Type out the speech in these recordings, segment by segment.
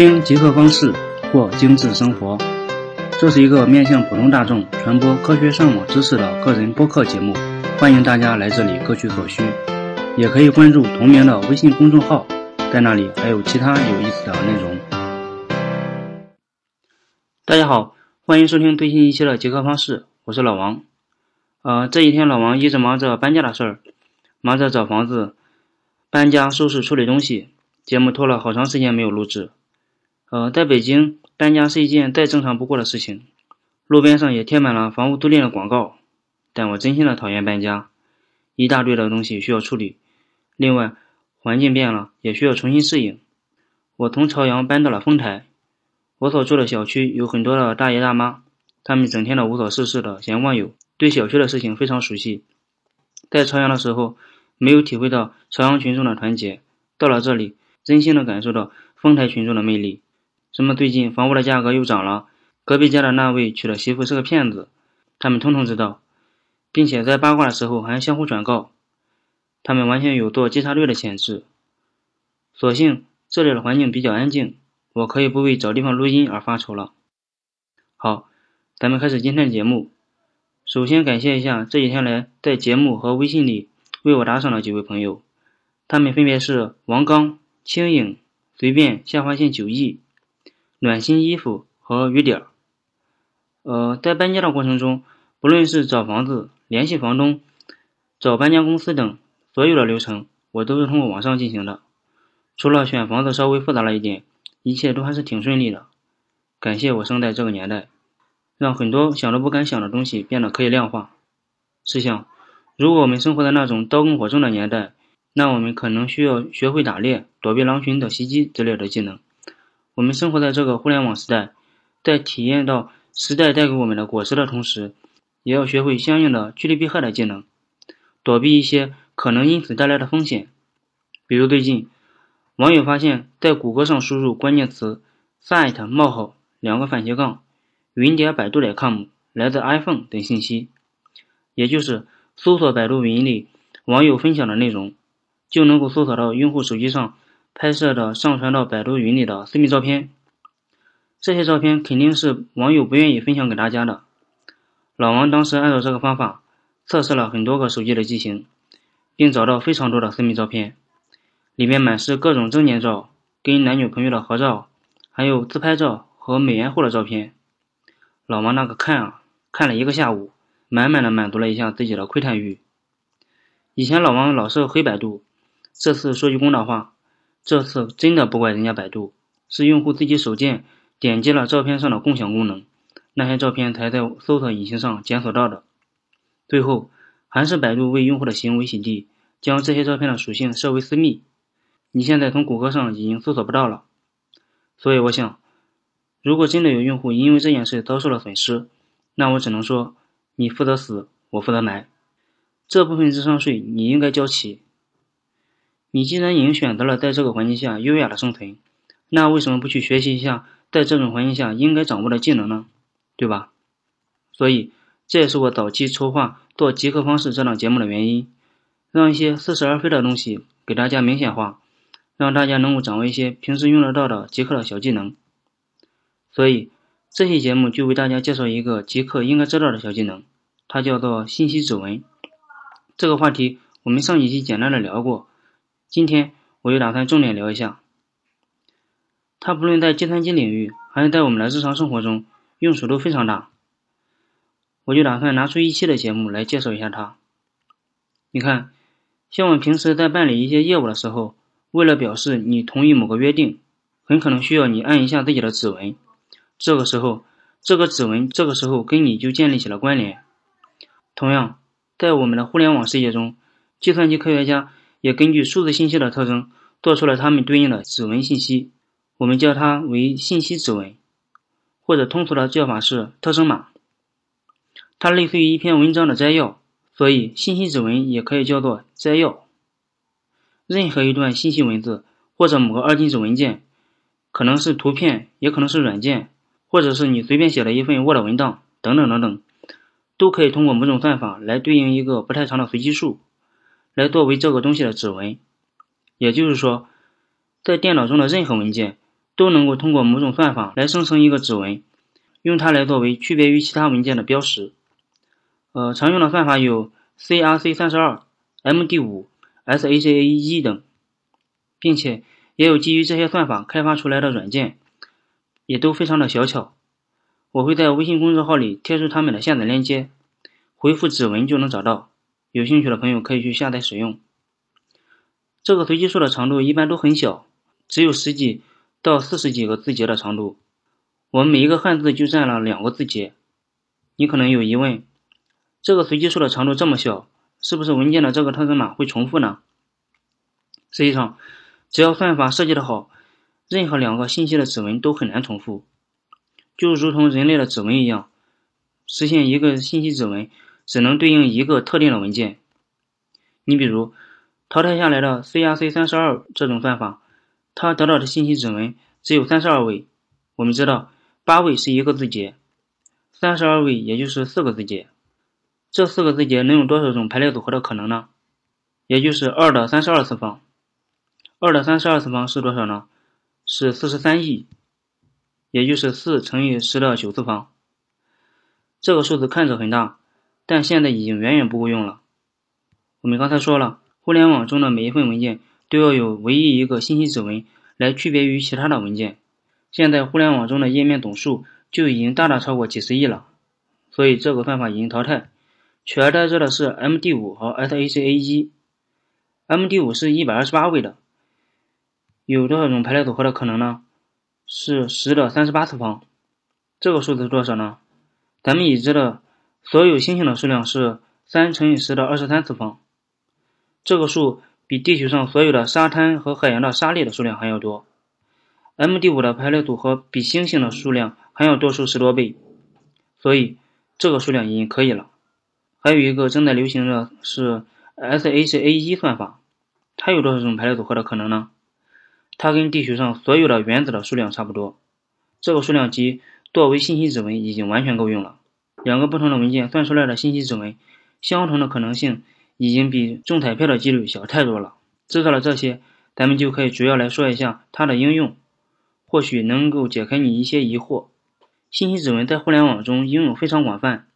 听极客方式过精致生活，这是一个面向普通大众传播科学上网知识的个人播客节目，欢迎大家来这里各取所需，也可以关注同名的微信公众号，在那里还有其他有意思的内容。大家好，欢迎收听最新一期的极客方式，我是老王。呃，这几天老王一直忙着搬家的事儿，忙着找房子、搬家、收拾、处理东西，节目拖了好长时间没有录制。呃，在北京搬家是一件再正常不过的事情，路边上也贴满了房屋租赁的广告。但我真心的讨厌搬家，一大堆的东西需要处理，另外环境变了，也需要重新适应。我从朝阳搬到了丰台，我所住的小区有很多的大爷大妈，他们整天的无所事事的闲逛游。对小区的事情非常熟悉，在朝阳的时候没有体会到朝阳群众的团结，到了这里真心的感受到丰台群众的魅力。什么最近房屋的价格又涨了，隔壁家的那位娶的媳妇是个骗子，他们通通知道，并且在八卦的时候还相互转告，他们完全有做稽查队的潜质。所幸这里的环境比较安静，我可以不为找地方录音而发愁了。好，咱们开始今天的节目。首先感谢一下这几天来在节目和微信里为我打赏的几位朋友，他们分别是王刚、青影、随便下划线九亿、暖心衣服和雨点儿。呃，在搬家的过程中，不论是找房子、联系房东、找搬家公司等所有的流程，我都是通过网上进行的。除了选房子稍微复杂了一点，一切都还是挺顺利的。感谢我生在这个年代。让很多想都不敢想的东西变得可以量化。试想，如果我们生活在那种刀耕火种的年代，那我们可能需要学会打猎、躲避狼群的袭击之类的技能。我们生活在这个互联网时代，在体验到时代带给我们的果实的同时，也要学会相应的趋利避害的技能，躲避一些可能因此带来的风险。比如最近，网友发现，在谷歌上输入关键词 “site 冒号两个反斜杠”。云点百度点 com 来自 iPhone 等信息，也就是搜索百度云里网友分享的内容，就能够搜索到用户手机上拍摄的上传到百度云里的私密照片。这些照片肯定是网友不愿意分享给大家的。老王当时按照这个方法测试了很多个手机的机型，并找到非常多的私密照片，里面满是各种证件照、跟男女朋友的合照，还有自拍照和美颜后的照片。老王那个看啊，看了一个下午，满满的满足了一下自己的窥探欲。以前老王老是黑百度，这次说句公道话，这次真的不怪人家百度，是用户自己手贱点击了照片上的共享功能，那些照片才在搜索引擎上检索到的。最后还是百度为用户的行为洗地，将这些照片的属性设为私密，你现在从谷歌上已经搜索不到了。所以我想。如果真的有用户因为这件事遭受了损失，那我只能说，你负责死，我负责埋。这部分智商税你应该交齐。你既然已经选择了在这个环境下优雅的生存，那为什么不去学习一下在这种环境下应该掌握的技能呢？对吧？所以这也是我早期筹划做极客方式这档节目的原因，让一些似是而非的东西给大家明显化，让大家能够掌握一些平时用得到的极客的小技能。所以，这期节目就为大家介绍一个极客应该知道的小技能，它叫做信息指纹。这个话题我们上几期简单的聊过，今天我就打算重点聊一下。它不论在计算机领域，还是在我们的日常生活中，用处都非常大。我就打算拿出一期的节目来介绍一下它。你看，像我们平时在办理一些业务的时候，为了表示你同意某个约定，很可能需要你按一下自己的指纹。这个时候，这个指纹这个时候跟你就建立起了关联。同样，在我们的互联网世界中，计算机科学家也根据数字信息的特征，做出了它们对应的指纹信息，我们叫它为信息指纹，或者通俗的叫法是特征码。它类似于一篇文章的摘要，所以信息指纹也可以叫做摘要。任何一段信息文字或者某个二进制文件，可能是图片，也可能是软件。或者是你随便写了一份 Word 文档，等等等等，都可以通过某种算法来对应一个不太长的随机数，来作为这个东西的指纹。也就是说，在电脑中的任何文件，都能够通过某种算法来生成一个指纹，用它来作为区别于其他文件的标识。呃，常用的算法有 CRC 三十二、MD 五、SACA 一等，并且也有基于这些算法开发出来的软件，也都非常的小巧。我会在微信公众号里贴出他们的下载链接，回复指纹就能找到。有兴趣的朋友可以去下载使用。这个随机数的长度一般都很小，只有十几到四十几个字节的长度。我们每一个汉字就占了两个字节。你可能有疑问，这个随机数的长度这么小，是不是文件的这个特征码会重复呢？实际上，只要算法设计的好，任何两个信息的指纹都很难重复。就如同人类的指纹一样，实现一个信息指纹。只能对应一个特定的文件。你比如淘汰下来的 CRC 三十二这种算法，它得到的信息指纹只有三十二位。我们知道八位是一个字节，三十二位也就是四个字节。这四个字节能有多少种排列组合的可能呢？也就是二的三十二次方。二的三十二次方是多少呢？是四十三亿，也就是四乘以十的九次方。这个数字看着很大。但现在已经远远不够用了。我们刚才说了，互联网中的每一份文件都要有唯一一个信息指纹来区别于其他的文件。现在互联网中的页面总数就已经大大超过几十亿了，所以这个算法已经淘汰，取而代之的是 MD5 和 SACA1。MD5 是一百二十八位的，有多少种排列组合的可能呢？是十的三十八次方。这个数字是多少呢？咱们已知的。所有星星的数量是三乘以十的二十三次方，这个数比地球上所有的沙滩和海洋的沙粒的数量还要多。MD5 的排列组合比星星的数量还要多出十多倍，所以这个数量已经可以了。还有一个正在流行的是 SACA1 算法，它有多少种排列组合的可能呢？它跟地球上所有的原子的数量差不多，这个数量级作为信息指纹已经完全够用了。两个不同的文件算出来的信息指纹，相同的可能性已经比中彩票的几率小太多了。知道了这些，咱们就可以主要来说一下它的应用，或许能够解开你一些疑惑。信息指纹在互联网中应用非常广泛。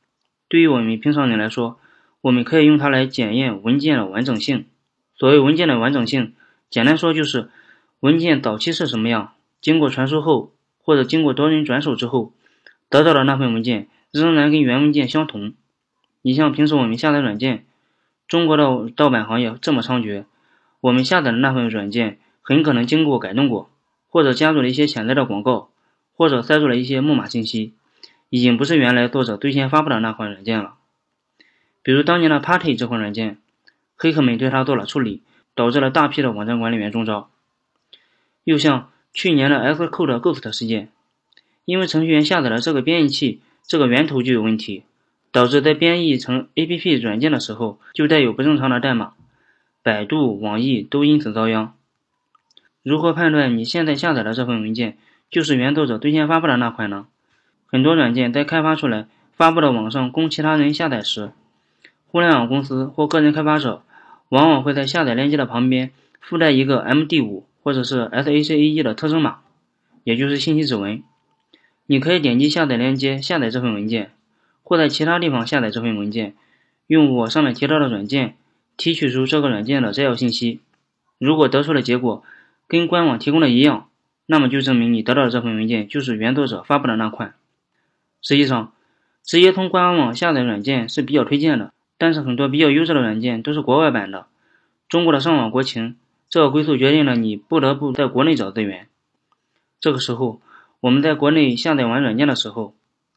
对于我们平常人来说，我们可以用它来检验文件的完整性。所谓文件的完整性，简单说就是文件早期是什么样，经过传输后，或者经过多人转手之后，得到的那份文件。仍然跟原文件相同。你像平时我们下载软件，中国的盗版行业这么猖獗，我们下载的那份软件很可能经过改动过，或者加入了一些潜在的广告，或者塞入了一些木马信息，已经不是原来作者最先发布的那款软件了。比如当年的 Party 这款软件，黑客们对它做了处理，导致了大批的网站管理员中招。又像去年的 Xcode Ghost 事件，因为程序员下载了这个编译器。这个源头就有问题，导致在编译成 APP 软件的时候就带有不正常的代码，百度、网易都因此遭殃。如何判断你现在下载的这份文件就是原作者最先发布的那款呢？很多软件在开发出来发布到网上供其他人下载时，互联网公司或个人开发者往往会在下载链接的旁边附带一个 MD5 或者是 SACA1 的特征码，也就是信息指纹。你可以点击下载链接下载这份文件，或在其他地方下载这份文件，用我上面提到的软件提取出这个软件的摘要信息。如果得出的结果跟官网提供的一样，那么就证明你得到的这份文件就是原作者发布的那款。实际上，直接从官网下载软件是比较推荐的，但是很多比较优质的软件都是国外版的。中国的上网国情，这个归宿决定了你不得不在国内找资源。这个时候。我们在国内下载完软件的时候，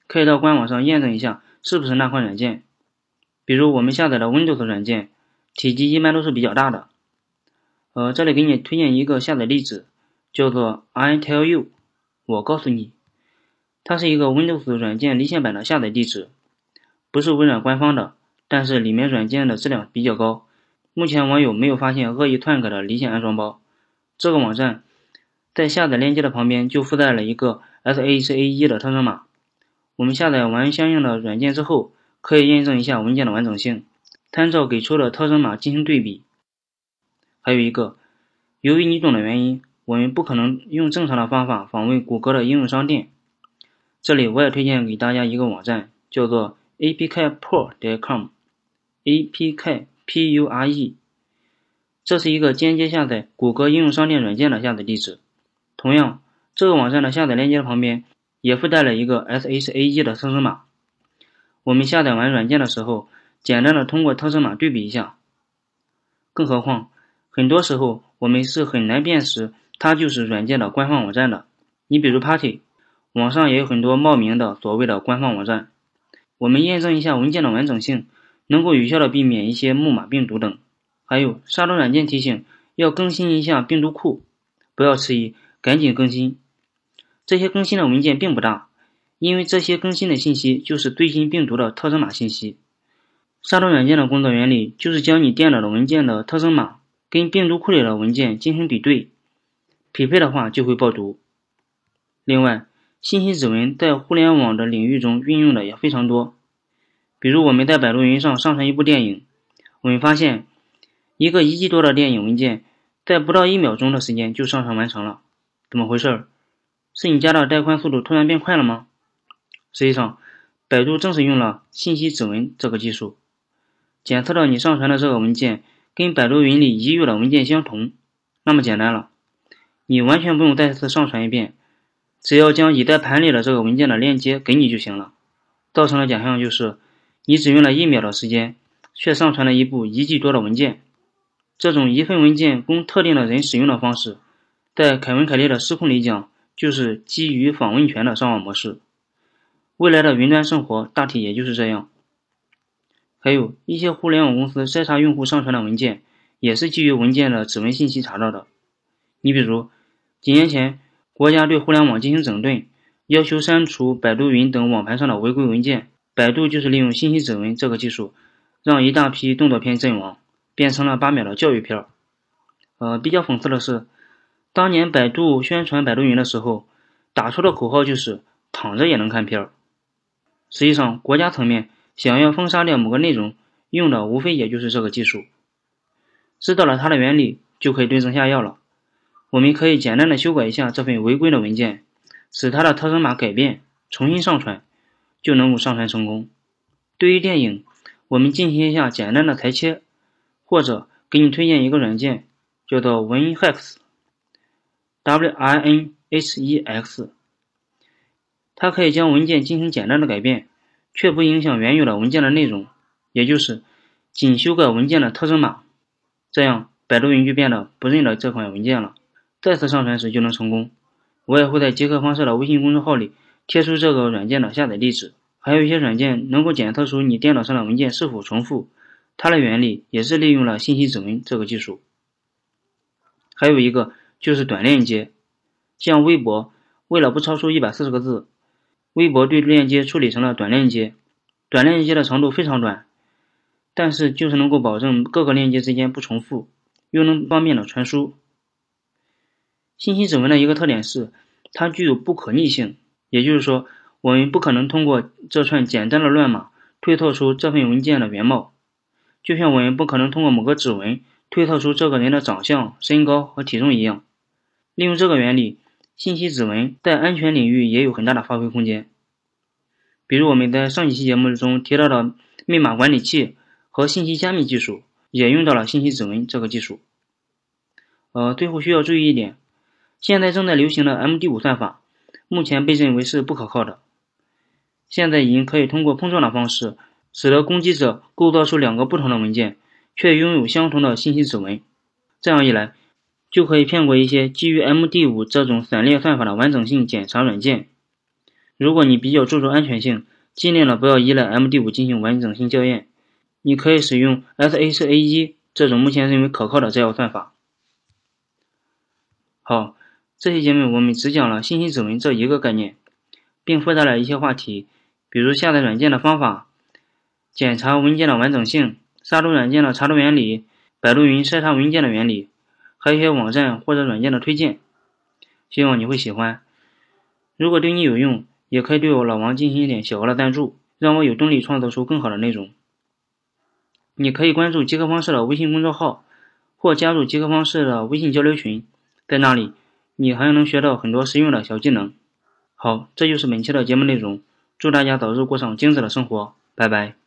可以到官网上验证一下是不是那款软件。比如我们下载的 Windows 软件，体积一般都是比较大的。呃，这里给你推荐一个下载地址，叫做 I tell you，我告诉你，它是一个 Windows 软件离线版的下载地址，不是微软官方的，但是里面软件的质量比较高。目前网友没有发现恶意篡改的离线安装包。这个网站。在下载链接的旁边就附带了一个 SACA1 的特征码。我们下载完相应的软件之后，可以验证一下文件的完整性，参照给出的特征码进行对比。还有一个，由于你懂的原因，我们不可能用正常的方法访问谷歌的应用商店。这里我也推荐给大家一个网站，叫做 apkpro.com，apkpure，这是一个间接下载谷歌应用商店软件的下载地址。同样，这个网站的下载链接旁边也附带了一个 SHA 的生成码。我们下载完软件的时候，简单的通过特征码对比一下。更何况，很多时候我们是很难辨识。它就是软件的官方网站的。你比如 Party，网上也有很多冒名的所谓的官方网站。我们验证一下文件的完整性，能够有效的避免一些木马病毒等。还有杀毒软件提醒要更新一下病毒库，不要迟疑，赶紧更新。这些更新的文件并不大，因为这些更新的信息就是最新病毒的特征码信息。杀毒软件的工作原理就是将你电脑的文件的特征码跟病毒库里的文件进行比对。匹配的话就会爆毒。另外，信息指纹在互联网的领域中运用的也非常多。比如我们在百度云上上传一部电影，我们发现一个一 G 多的电影文件，在不到一秒钟的时间就上传完成了。怎么回事？是你家的带宽速度突然变快了吗？实际上，百度正是用了信息指纹这个技术，检测到你上传的这个文件跟百度云里已有的文件相同，那么简单了。你完全不用再次上传一遍，只要将已在盘里的这个文件的链接给你就行了。造成的假象就是，你只用了一秒的时间，却上传了一部一 G 多的文件。这种一份文件供特定的人使用的方式，在凯文·凯利的失控里讲，就是基于访问权的上网模式。未来的云端生活大体也就是这样。还有一些互联网公司筛查用户上传的文件，也是基于文件的指纹信息查到的。你比如。几年前，国家对互联网进行整顿，要求删除百度云等网盘上的违规文件。百度就是利用信息指纹这个技术，让一大批动作片阵亡，变成了八秒的教育片。呃，比较讽刺的是，当年百度宣传百度云的时候，打出的口号就是“躺着也能看片儿”。实际上，国家层面想要封杀掉某个内容，用的无非也就是这个技术。知道了它的原理，就可以对症下药了。我们可以简单的修改一下这份违规的文件，使它的特征码改变，重新上传，就能够上传成功。对于电影，我们进行一下简单的裁切，或者给你推荐一个软件，叫做 WinHex Winhex，它可以将文件进行简单的改变，却不影响原有的文件的内容，也就是仅修改文件的特征码，这样百度云就变得不认得这款文件了。再次上传时就能成功。我也会在极客方式的微信公众号里贴出这个软件的下载地址。还有一些软件能够检测出你电脑上的文件是否重复，它的原理也是利用了信息指纹这个技术。还有一个就是短链接，像微博，为了不超出一百四十个字，微博对链接处理成了短链接。短链接的长度非常短，但是就是能够保证各个链接之间不重复，又能方便的传输。信息指纹的一个特点是，它具有不可逆性，也就是说，我们不可能通过这串简单的乱码推测出这份文件的原貌，就像我们不可能通过某个指纹推测出这个人的长相、身高和体重一样。利用这个原理，信息指纹在安全领域也有很大的发挥空间。比如我们在上几期节目中提到的密码管理器和信息加密技术，也用到了信息指纹这个技术。呃，最后需要注意一点。现在正在流行的 MD5 算法，目前被认为是不可靠的。现在已经可以通过碰撞的方式，使得攻击者构造出两个不同的文件，却拥有相同的信息指纹。这样一来，就可以骗过一些基于 MD5 这种散列算法的完整性检查软件。如果你比较注重安全性，尽量的不要依赖 MD5 进行完整性校验，你可以使用 SHA1 这种目前认为可靠的摘要算法。好。这期节目我们只讲了信息指纹这一个概念，并附带了一些话题，比如下载软件的方法、检查文件的完整性、杀毒软件的查毒原理、百度云筛查文件的原理，还有一些网站或者软件的推荐。希望你会喜欢。如果对你有用，也可以对我老王进行一点小额的赞助，让我有动力创造出更好的内容。你可以关注极客方式的微信公众号，或加入极客方式的微信交流群，在那里。你还能学到很多实用的小技能。好，这就是本期的节目内容，祝大家早日过上精致的生活，拜拜。